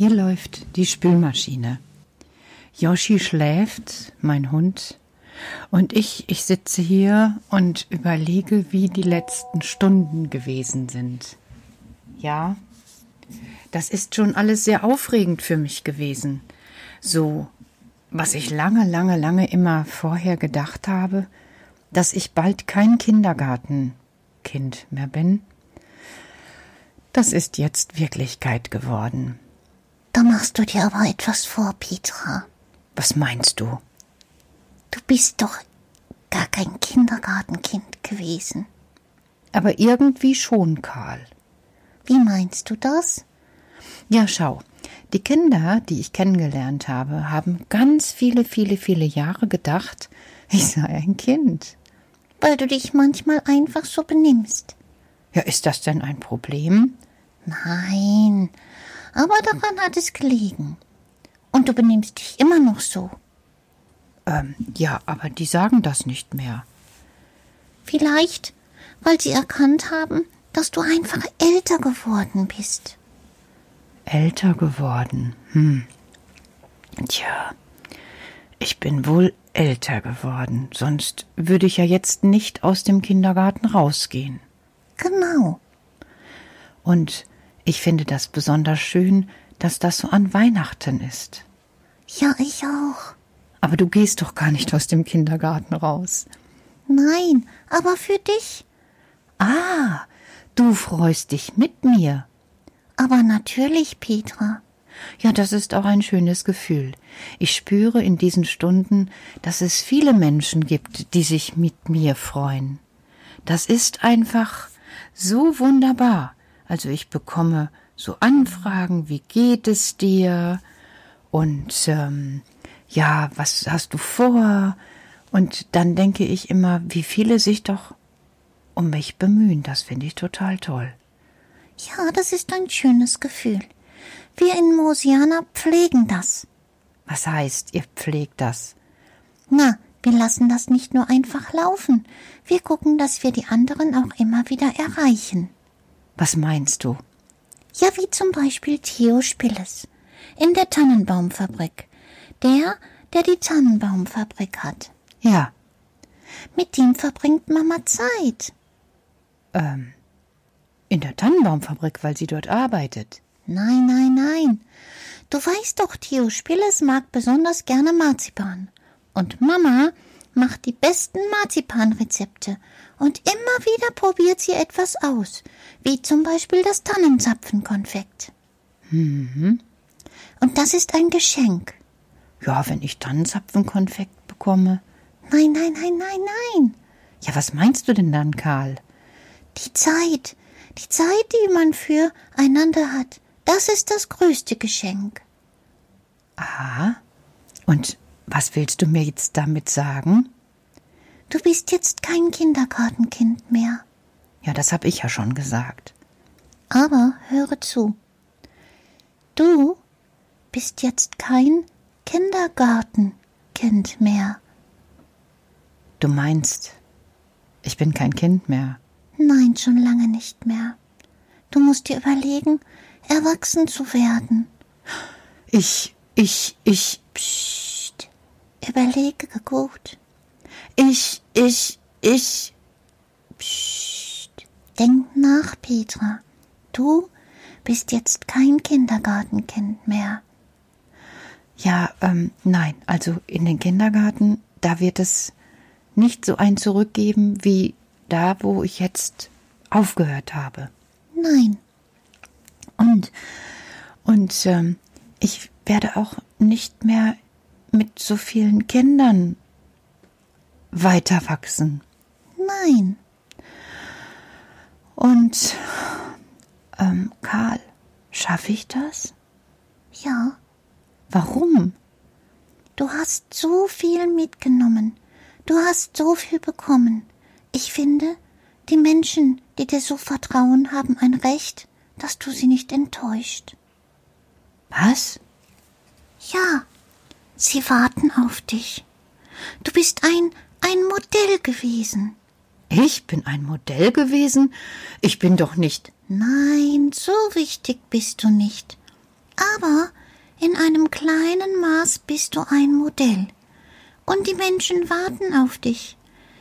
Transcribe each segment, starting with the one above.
Hier läuft die Spülmaschine. Yoshi schläft, mein Hund, und ich, ich sitze hier und überlege, wie die letzten Stunden gewesen sind. Ja, das ist schon alles sehr aufregend für mich gewesen. So, was ich lange, lange, lange immer vorher gedacht habe, dass ich bald kein Kindergartenkind mehr bin, das ist jetzt Wirklichkeit geworden. Da machst du dir aber etwas vor, Petra. Was meinst du? Du bist doch gar kein Kindergartenkind gewesen. Aber irgendwie schon, Karl. Wie meinst du das? Ja, schau. Die Kinder, die ich kennengelernt habe, haben ganz viele, viele, viele Jahre gedacht, ich sei ein Kind. Weil du dich manchmal einfach so benimmst. Ja, ist das denn ein Problem? Nein, aber daran hat es gelegen. Und du benimmst dich immer noch so. Ähm, ja, aber die sagen das nicht mehr. Vielleicht, weil sie erkannt haben, dass du einfach älter geworden bist. Älter geworden. Hm. Tja, ich bin wohl älter geworden, sonst würde ich ja jetzt nicht aus dem Kindergarten rausgehen. Genau. Und ich finde das besonders schön, dass das so an Weihnachten ist. Ja, ich auch. Aber du gehst doch gar nicht aus dem Kindergarten raus. Nein, aber für dich. Ah, du freust dich mit mir. Aber natürlich, Petra. Ja, das ist auch ein schönes Gefühl. Ich spüre in diesen Stunden, dass es viele Menschen gibt, die sich mit mir freuen. Das ist einfach so wunderbar. Also ich bekomme so Anfragen, wie geht es dir? Und ähm, ja, was hast du vor? Und dann denke ich immer, wie viele sich doch um mich bemühen. Das finde ich total toll. Ja, das ist ein schönes Gefühl. Wir in Mosiana pflegen das. Was heißt, ihr pflegt das? Na, wir lassen das nicht nur einfach laufen. Wir gucken, dass wir die anderen auch immer wieder erreichen. Was meinst du? Ja, wie zum Beispiel Theo Spilles in der Tannenbaumfabrik. Der, der die Tannenbaumfabrik hat. Ja, Mit dem verbringt Mama Zeit. ähm, in der Tannenbaumfabrik, weil sie dort arbeitet. Nein, nein, nein. Du weißt doch, Theo Spilles mag besonders gerne Marzipan. Und Mama macht die besten Marzipanrezepte. Und immer wieder probiert sie etwas aus. Wie zum Beispiel das Tannenzapfenkonfekt. Mhm. Und das ist ein Geschenk. Ja, wenn ich Tannenzapfenkonfekt bekomme. Nein, nein, nein, nein, nein. Ja, was meinst du denn dann, Karl? Die Zeit. Die Zeit, die man für einander hat. Das ist das größte Geschenk. Aha. Und was willst du mir jetzt damit sagen? Du bist jetzt kein Kindergartenkind mehr. Ja, das hab ich ja schon gesagt. Aber höre zu. Du bist jetzt kein Kindergartenkind mehr. Du meinst, ich bin kein Kind mehr. Nein, schon lange nicht mehr. Du musst dir überlegen, erwachsen zu werden. Ich, ich, ich, Psst. Überlege gut. ich, ich, ich. Psst. Denk nach, Petra. Du bist jetzt kein Kindergartenkind mehr. Ja, ähm, nein, also in den Kindergarten, da wird es nicht so ein zurückgeben wie da, wo ich jetzt aufgehört habe. Nein. Und, und ähm, ich werde auch nicht mehr mit so vielen Kindern weiter wachsen. Nein. Und ähm, Karl, schaffe ich das? Ja. Warum? Du hast so viel mitgenommen. Du hast so viel bekommen. Ich finde, die Menschen, die dir so vertrauen, haben ein Recht, dass du sie nicht enttäuscht. Was? Ja, sie warten auf dich. Du bist ein, ein Modell gewesen. Ich bin ein Modell gewesen? Ich bin doch nicht. Nein, so wichtig bist du nicht. Aber in einem kleinen Maß bist du ein Modell. Und die Menschen warten auf dich.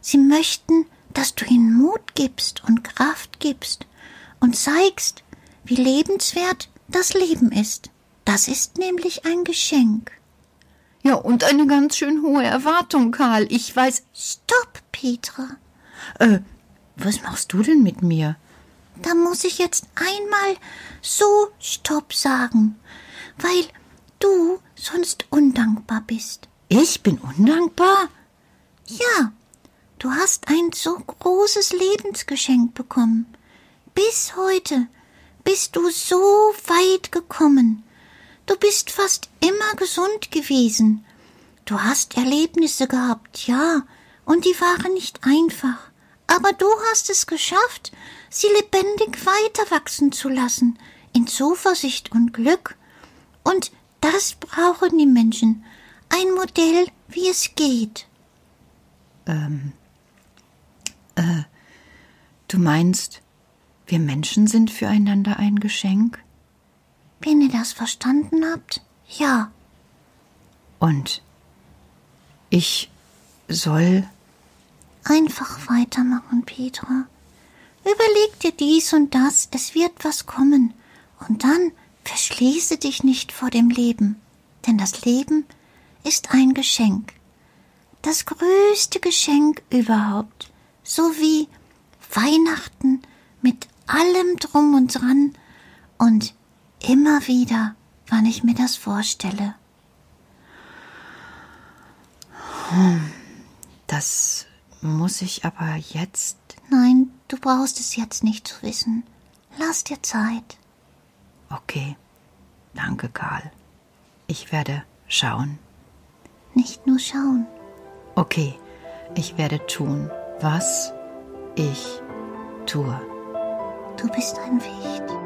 Sie möchten, dass du ihnen Mut gibst und Kraft gibst und zeigst, wie lebenswert das Leben ist. Das ist nämlich ein Geschenk. Ja, und eine ganz schön hohe Erwartung, Karl. Ich weiß. Stopp, Petra. Äh, was machst du denn mit mir? Da muss ich jetzt einmal so Stopp sagen, weil du sonst undankbar bist. Ich bin undankbar? Ja, du hast ein so großes Lebensgeschenk bekommen. Bis heute bist du so weit gekommen. Du bist fast immer gesund gewesen. Du hast Erlebnisse gehabt, ja, und die waren nicht einfach. Aber du hast es geschafft, sie lebendig weiter wachsen zu lassen, in Zuversicht und Glück. Und das brauchen die Menschen. Ein Modell, wie es geht. Ähm, äh, du meinst, wir Menschen sind füreinander ein Geschenk? Wenn ihr das verstanden habt, ja. Und ich soll. Einfach weitermachen, Petra. Überleg dir dies und das, es wird was kommen. Und dann verschließe dich nicht vor dem Leben, denn das Leben ist ein Geschenk. Das größte Geschenk überhaupt, so wie Weihnachten mit allem drum und dran und immer wieder, wann ich mir das vorstelle. Das muss ich aber jetzt. Nein, du brauchst es jetzt nicht zu wissen. Lass dir Zeit. Okay. Danke, Karl. Ich werde schauen. Nicht nur schauen. Okay, ich werde tun, was ich tue. Du bist ein Wicht.